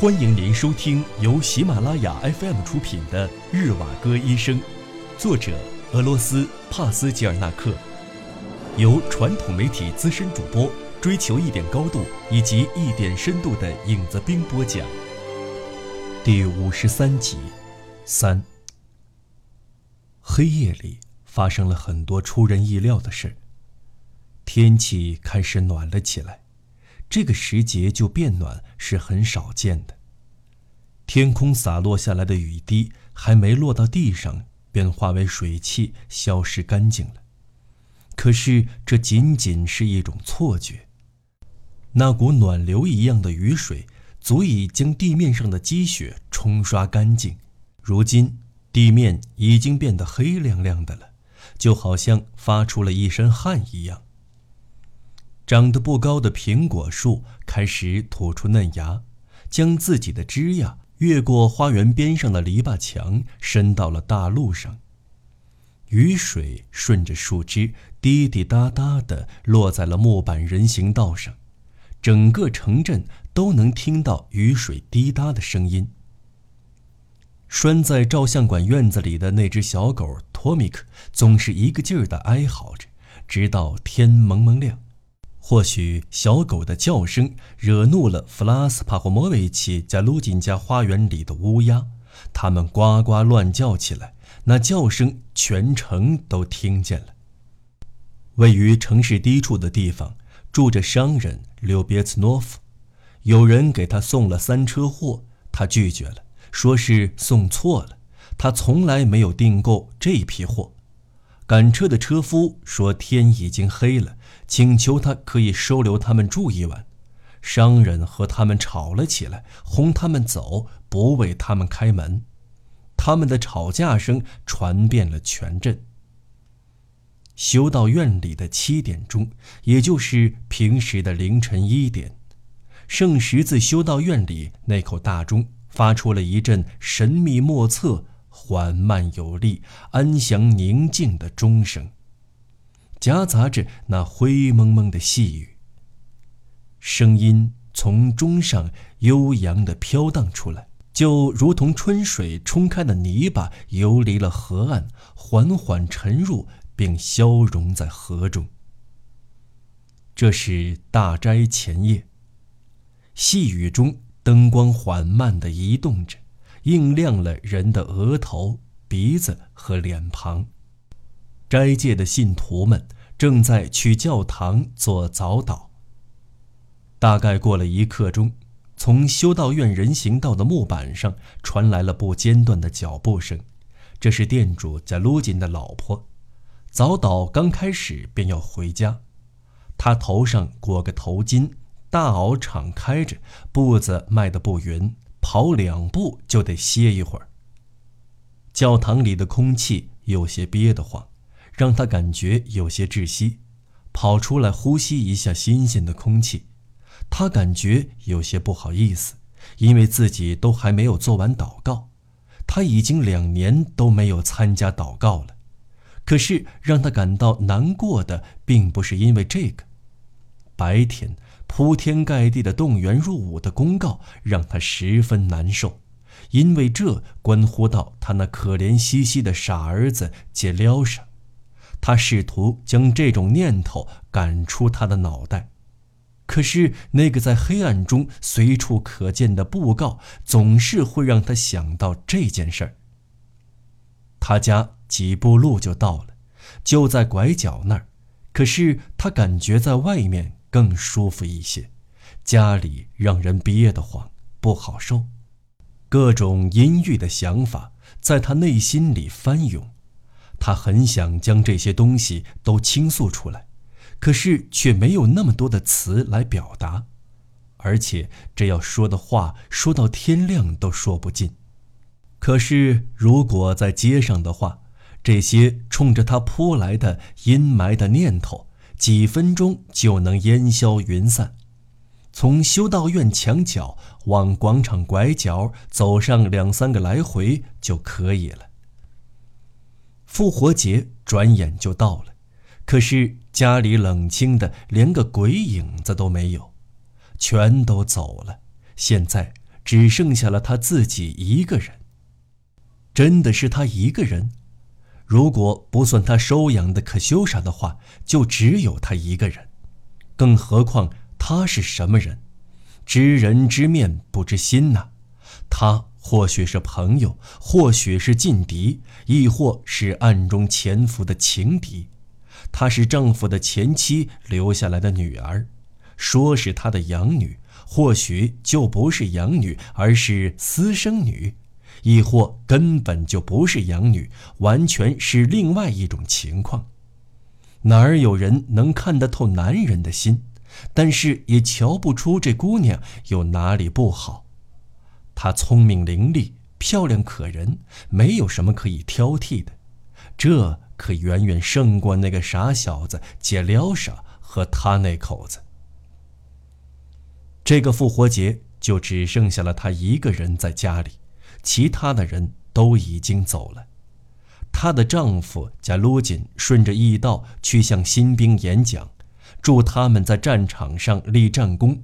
欢迎您收听由喜马拉雅 FM 出品的《日瓦戈医生》，作者俄罗斯帕斯吉尔纳克，由传统媒体资深主播追求一点高度以及一点深度的影子兵播讲。第五十三集，三。黑夜里发生了很多出人意料的事天气开始暖了起来。这个时节就变暖是很少见的。天空洒落下来的雨滴还没落到地上，便化为水汽消失干净了。可是这仅仅是一种错觉。那股暖流一样的雨水足以将地面上的积雪冲刷干净。如今地面已经变得黑亮亮的了，就好像发出了一身汗一样。长得不高的苹果树开始吐出嫩芽，将自己的枝桠越过花园边上的篱笆墙，伸到了大路上。雨水顺着树枝滴滴答答地落在了木板人行道上，整个城镇都能听到雨水滴答的声音。拴在照相馆院子里的那只小狗托米克总是一个劲儿地哀嚎着，直到天蒙蒙亮。或许小狗的叫声惹怒了弗拉斯帕霍莫维奇在卢金家花园里的乌鸦，它们呱呱乱叫起来，那叫声全城都听见了。位于城市低处的地方住着商人柳别茨诺夫，有人给他送了三车货，他拒绝了，说是送错了，他从来没有订购这批货。赶车的车夫说天已经黑了。请求他可以收留他们住一晚，商人和他们吵了起来，轰他们走，不为他们开门。他们的吵架声传遍了全镇。修道院里的七点钟，也就是平时的凌晨一点，圣十字修道院里那口大钟发出了一阵神秘莫测、缓慢有力、安详宁静的钟声。夹杂着那灰蒙蒙的细雨，声音从钟上悠扬地飘荡出来，就如同春水冲开的泥巴游离了河岸，缓缓沉入并消融在河中。这是大斋前夜，细雨中灯光缓慢地移动着，映亮了人的额头、鼻子和脸庞。斋戒的信徒们正在去教堂做早祷。大概过了一刻钟，从修道院人行道的木板上传来了不间断的脚步声。这是店主加卢金的老婆。早祷刚开始便要回家，他头上裹个头巾，大袄敞开着，步子迈得不匀，跑两步就得歇一会儿。教堂里的空气有些憋得慌。让他感觉有些窒息，跑出来呼吸一下新鲜的空气。他感觉有些不好意思，因为自己都还没有做完祷告。他已经两年都没有参加祷告了。可是让他感到难过的，并不是因为这个。白天铺天盖地的动员入伍的公告让他十分难受，因为这关乎到他那可怜兮兮的傻儿子杰廖沙。他试图将这种念头赶出他的脑袋，可是那个在黑暗中随处可见的布告总是会让他想到这件事儿。他家几步路就到了，就在拐角那儿，可是他感觉在外面更舒服一些，家里让人憋得慌，不好受，各种阴郁的想法在他内心里翻涌。他很想将这些东西都倾诉出来，可是却没有那么多的词来表达，而且这要说的话说到天亮都说不尽。可是如果在街上的话，这些冲着他扑来的阴霾的念头，几分钟就能烟消云散。从修道院墙角往广场拐角走上两三个来回就可以了。复活节转眼就到了，可是家里冷清的连个鬼影子都没有，全都走了。现在只剩下了他自己一个人。真的是他一个人？如果不算他收养的可修莎的话，就只有他一个人。更何况他是什么人？知人知面不知心呐。他或许是朋友，或许是劲敌，亦或是暗中潜伏的情敌。她是丈夫的前妻留下来的女儿，说是他的养女，或许就不是养女，而是私生女。亦或根本就不是养女，完全是另外一种情况。哪儿有人能看得透男人的心？但是也瞧不出这姑娘有哪里不好。她聪明伶俐，漂亮可人，没有什么可以挑剔的。这可远远胜过那个傻小子杰廖沙和他那口子。这个复活节就只剩下了她一个人在家里。其他的人都已经走了，她的丈夫贾卢锦顺着驿道去向新兵演讲，祝他们在战场上立战功。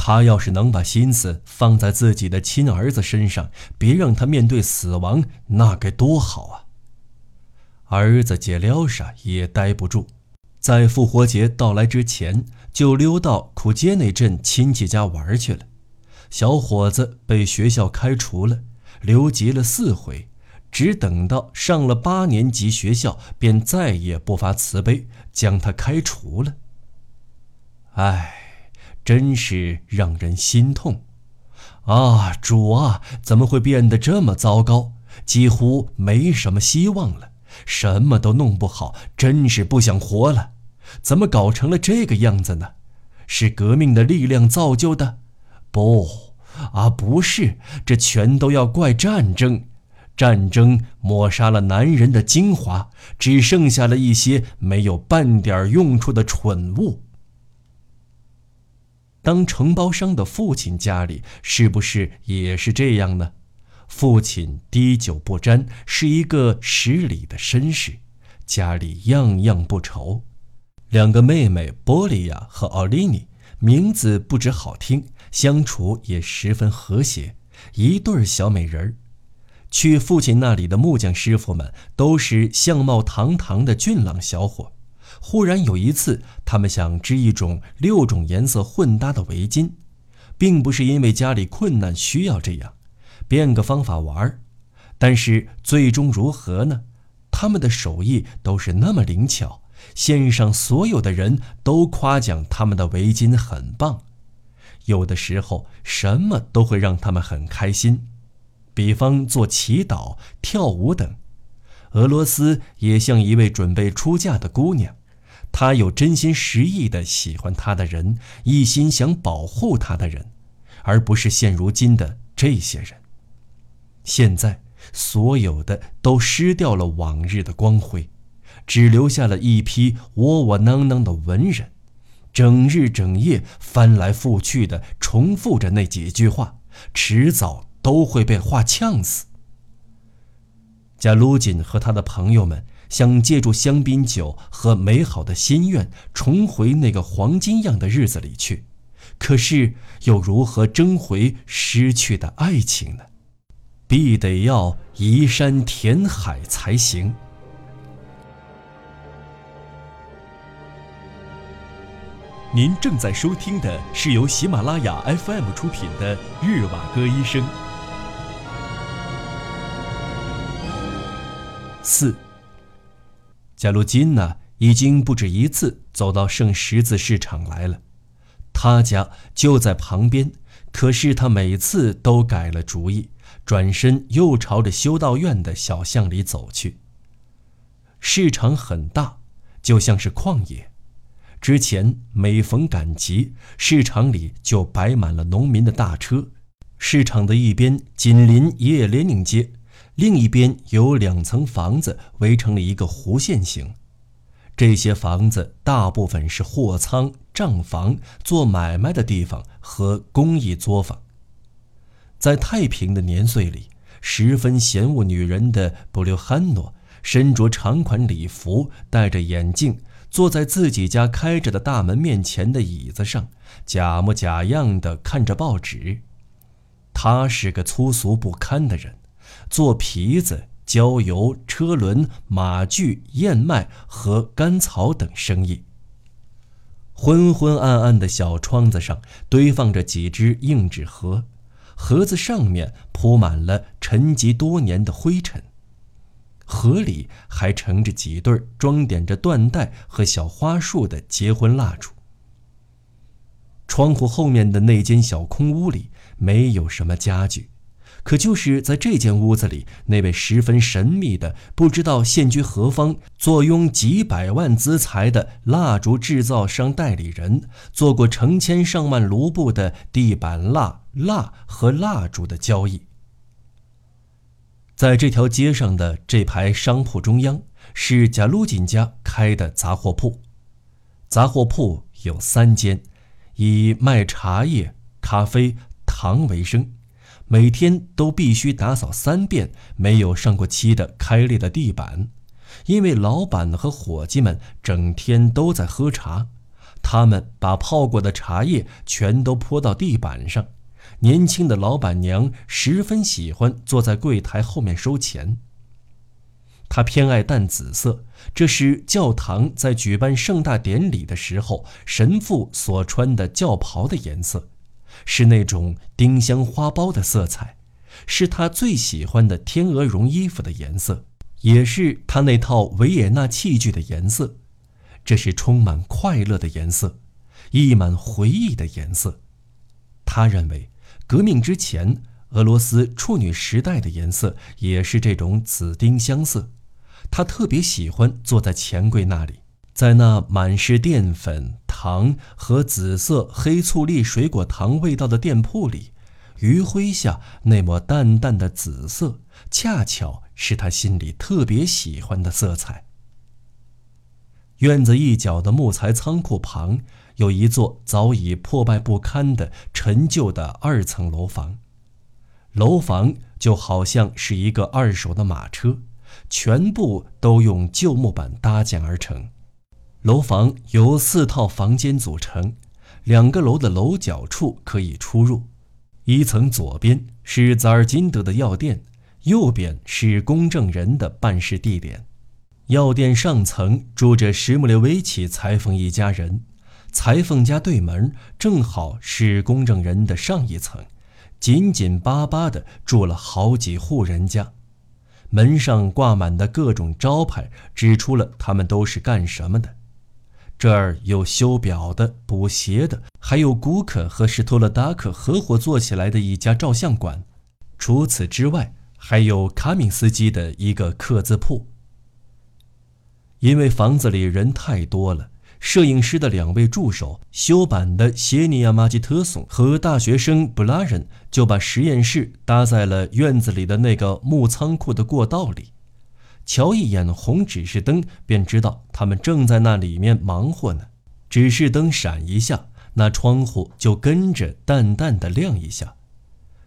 他要是能把心思放在自己的亲儿子身上，别让他面对死亡，那该多好啊！儿子杰廖沙也待不住，在复活节到来之前，就溜到库杰那镇亲戚家玩去了。小伙子被学校开除了。留级了四回，只等到上了八年级学校，便再也不发慈悲，将他开除了。唉，真是让人心痛！啊，主啊，怎么会变得这么糟糕？几乎没什么希望了，什么都弄不好，真是不想活了。怎么搞成了这个样子呢？是革命的力量造就的？不。啊，不是，这全都要怪战争。战争抹杀了男人的精华，只剩下了一些没有半点用处的蠢物。当承包商的父亲家里是不是也是这样呢？父亲滴酒不沾，是一个十里的绅士，家里样样不愁。两个妹妹波利亚和奥利尼，名字不止好听。相处也十分和谐，一对小美人儿。去父亲那里的木匠师傅们都是相貌堂堂的俊朗小伙。忽然有一次，他们想织一种六种颜色混搭的围巾，并不是因为家里困难需要这样，变个方法玩儿。但是最终如何呢？他们的手艺都是那么灵巧，线上所有的人都夸奖他们的围巾很棒。有的时候，什么都会让他们很开心，比方做祈祷、跳舞等。俄罗斯也像一位准备出嫁的姑娘，她有真心实意的喜欢她的人，一心想保护她的人，而不是现如今的这些人。现在，所有的都失掉了往日的光辉，只留下了一批窝窝囊囊的文人。整日整夜翻来覆去的重复着那几句话，迟早都会被话呛死。贾卢锦和他的朋友们想借助香槟酒和美好的心愿重回那个黄金样的日子里去，可是又如何争回失去的爱情呢？必得要移山填海才行。您正在收听的是由喜马拉雅 FM 出品的《日瓦戈医生》。四，贾鲁金娜已经不止一次走到圣十字市场来了，他家就在旁边，可是他每次都改了主意，转身又朝着修道院的小巷里走去。市场很大，就像是旷野。之前每逢赶集，市场里就摆满了农民的大车。市场的一边紧邻叶连宁街，另一边有两层房子围成了一个弧线形。这些房子大部分是货仓、账房、做买卖的地方和工艺作坊。在太平的年岁里，十分嫌恶女人的布留汉诺，身着长款礼服，戴着眼镜。坐在自己家开着的大门面前的椅子上，假模假样地看着报纸。他是个粗俗不堪的人，做皮子、焦油、车轮、马具、燕麦和干草等生意。昏昏暗暗的小窗子上堆放着几只硬纸盒，盒子上面铺满了沉积多年的灰尘，盒里还盛着几对装点着缎带和小花束的结婚蜡烛。窗户后面的那间小空屋里没有什么家具。可就是在这间屋子里，那位十分神秘的、不知道现居何方、坐拥几百万资财的蜡烛制造商代理人，做过成千上万卢布的地板蜡、蜡和蜡烛的交易。在这条街上的这排商铺中央，是贾鲁锦家开的杂货铺。杂货铺有三间，以卖茶叶、咖啡、糖为生。每天都必须打扫三遍没有上过漆的开裂的地板，因为老板和伙计们整天都在喝茶，他们把泡过的茶叶全都泼到地板上。年轻的老板娘十分喜欢坐在柜台后面收钱。她偏爱淡紫色，这是教堂在举办盛大典礼的时候神父所穿的教袍的颜色。是那种丁香花苞的色彩，是他最喜欢的天鹅绒衣服的颜色，也是他那套维也纳器具的颜色。这是充满快乐的颜色，溢满回忆的颜色。他认为，革命之前俄罗斯处女时代的颜色也是这种紫丁香色。他特别喜欢坐在钱柜那里。在那满是淀粉、糖和紫色黑醋栗水果糖味道的店铺里，余晖下那抹淡淡的紫色，恰巧是他心里特别喜欢的色彩。院子一角的木材仓库旁，有一座早已破败不堪的陈旧的二层楼房，楼房就好像是一个二手的马车，全部都用旧木板搭建而成。楼房由四套房间组成，两个楼的楼角处可以出入。一层左边是扎尔金德的药店，右边是公证人的办事地点。药店上层住着什姆列维奇裁缝一家人，裁缝家对门正好是公证人的上一层，紧紧巴巴地住了好几户人家。门上挂满的各种招牌指出了他们都是干什么的。这儿有修表的、补鞋的，还有古可和史托勒达克合伙做起来的一家照相馆。除此之外，还有卡敏斯基的一个刻字铺。因为房子里人太多了，摄影师的两位助手修版的谢尼亚马吉特松和大学生布拉人就把实验室搭在了院子里的那个木仓库的过道里。瞧一眼红指示灯，便知道他们正在那里面忙活呢。指示灯闪一下，那窗户就跟着淡淡的亮一下。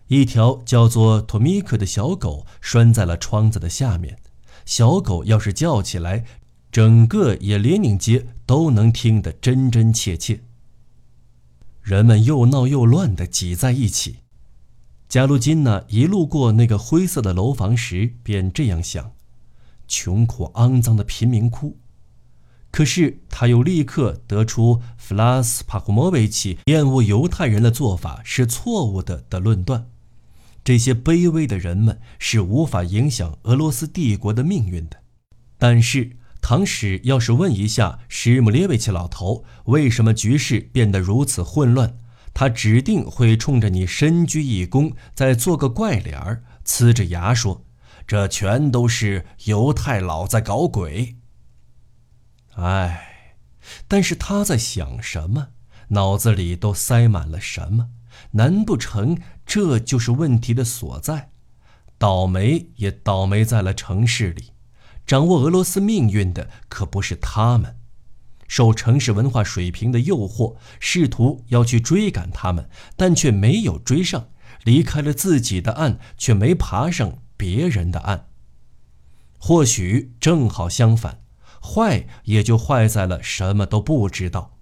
一条叫做托米克的小狗拴在了窗子的下面。小狗要是叫起来，整个也连宁街都能听得真真切切。人们又闹又乱地挤在一起。加鲁金娜一路过那个灰色的楼房时，便这样想。穷苦肮脏的贫民窟，可是他又立刻得出弗拉斯帕库莫维奇厌恶犹太人的做法是错误的的论断。这些卑微的人们是无法影响俄罗斯帝国的命运的。但是，唐使要是问一下史姆列维奇老头为什么局势变得如此混乱，他指定会冲着你深鞠一躬，再做个怪脸儿，呲着牙说。这全都是犹太佬在搞鬼。哎，但是他在想什么？脑子里都塞满了什么？难不成这就是问题的所在？倒霉也倒霉在了城市里，掌握俄罗斯命运的可不是他们。受城市文化水平的诱惑，试图要去追赶他们，但却没有追上；离开了自己的岸，却没爬上。别人的岸，或许正好相反，坏也就坏在了什么都不知道。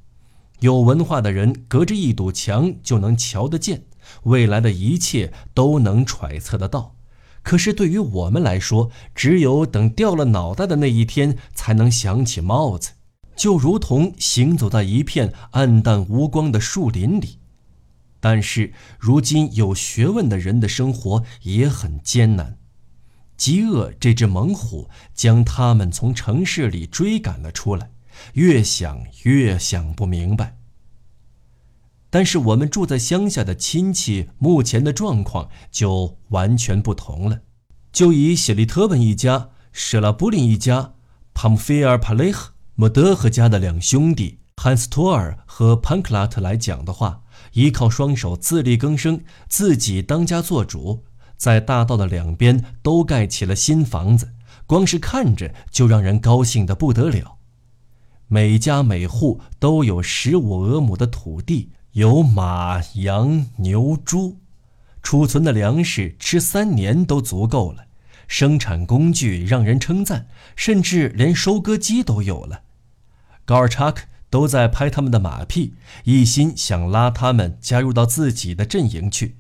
有文化的人隔着一堵墙就能瞧得见，未来的一切都能揣测得到。可是对于我们来说，只有等掉了脑袋的那一天，才能想起帽子，就如同行走在一片暗淡无光的树林里。但是如今有学问的人的生活也很艰难，饥饿这只猛虎将他们从城市里追赶了出来，越想越想不明白。但是我们住在乡下的亲戚目前的状况就完全不同了。就以谢利特本一家、舍拉布林一家、帕姆菲尔帕雷赫、莫德赫家的两兄弟汉斯托尔和潘克拉特来讲的话，依靠双手自力更生，自己当家做主，在大道的两边都盖起了新房子，光是看着就让人高兴得不得了。每家每户都有十五俄亩的土地。有马、羊、牛、猪，储存的粮食吃三年都足够了。生产工具让人称赞，甚至连收割机都有了。高尔查克都在拍他们的马屁，一心想拉他们加入到自己的阵营去。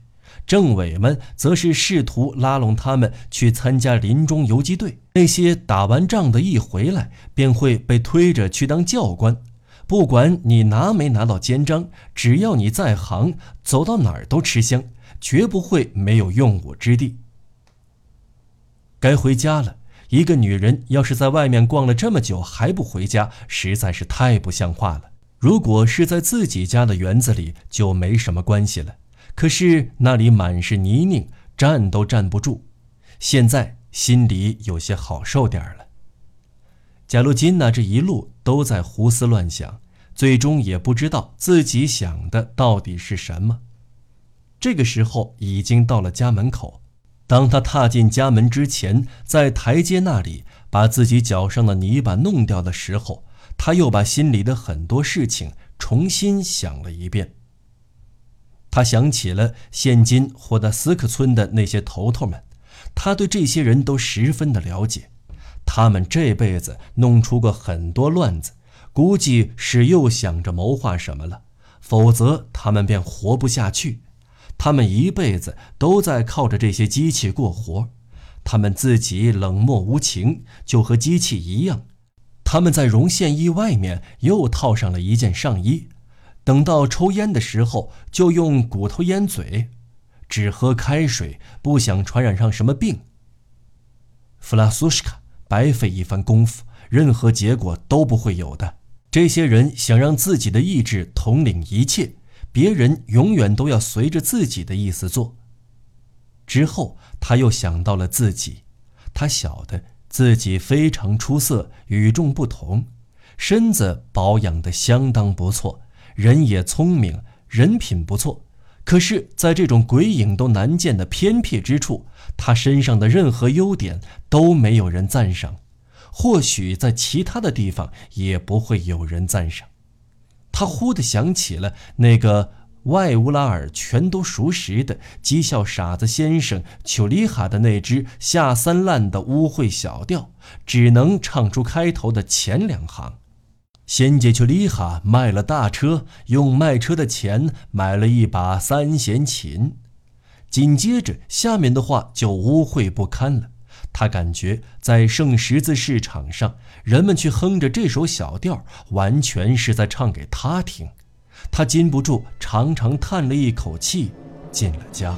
政委们则是试图拉拢他们去参加林中游击队。那些打完仗的一回来，便会被推着去当教官。不管你拿没拿到肩章，只要你在行，走到哪儿都吃香，绝不会没有用武之地。该回家了。一个女人要是在外面逛了这么久还不回家，实在是太不像话了。如果是在自己家的园子里，就没什么关系了。可是那里满是泥泞，站都站不住。现在心里有些好受点了。贾洛金娜这一路都在胡思乱想，最终也不知道自己想的到底是什么。这个时候已经到了家门口，当他踏进家门之前，在台阶那里把自己脚上的泥巴弄掉的时候，他又把心里的很多事情重新想了一遍。他想起了现今霍德斯克村的那些头头们，他对这些人都十分的了解。他们这辈子弄出过很多乱子，估计是又想着谋划什么了，否则他们便活不下去。他们一辈子都在靠着这些机器过活，他们自己冷漠无情，就和机器一样。他们在绒线衣外面又套上了一件上衣，等到抽烟的时候就用骨头烟嘴，只喝开水，不想传染上什么病。弗拉苏什卡。白费一番功夫，任何结果都不会有的。这些人想让自己的意志统领一切，别人永远都要随着自己的意思做。之后，他又想到了自己，他晓得自己非常出色，与众不同，身子保养得相当不错，人也聪明，人品不错。可是，在这种鬼影都难见的偏僻之处，他身上的任何优点都没有人赞赏，或许在其他的地方也不会有人赞赏。他忽地想起了那个外乌拉尔全都熟识的讥笑傻子先生丘里哈的那支下三滥的污秽小调，只能唱出开头的前两行。仙杰丘里哈卖了大车，用卖车的钱买了一把三弦琴。紧接着下面的话就污秽不堪了。他感觉在圣十字市场上，人们去哼着这首小调，完全是在唱给他听。他禁不住长长叹了一口气，进了家。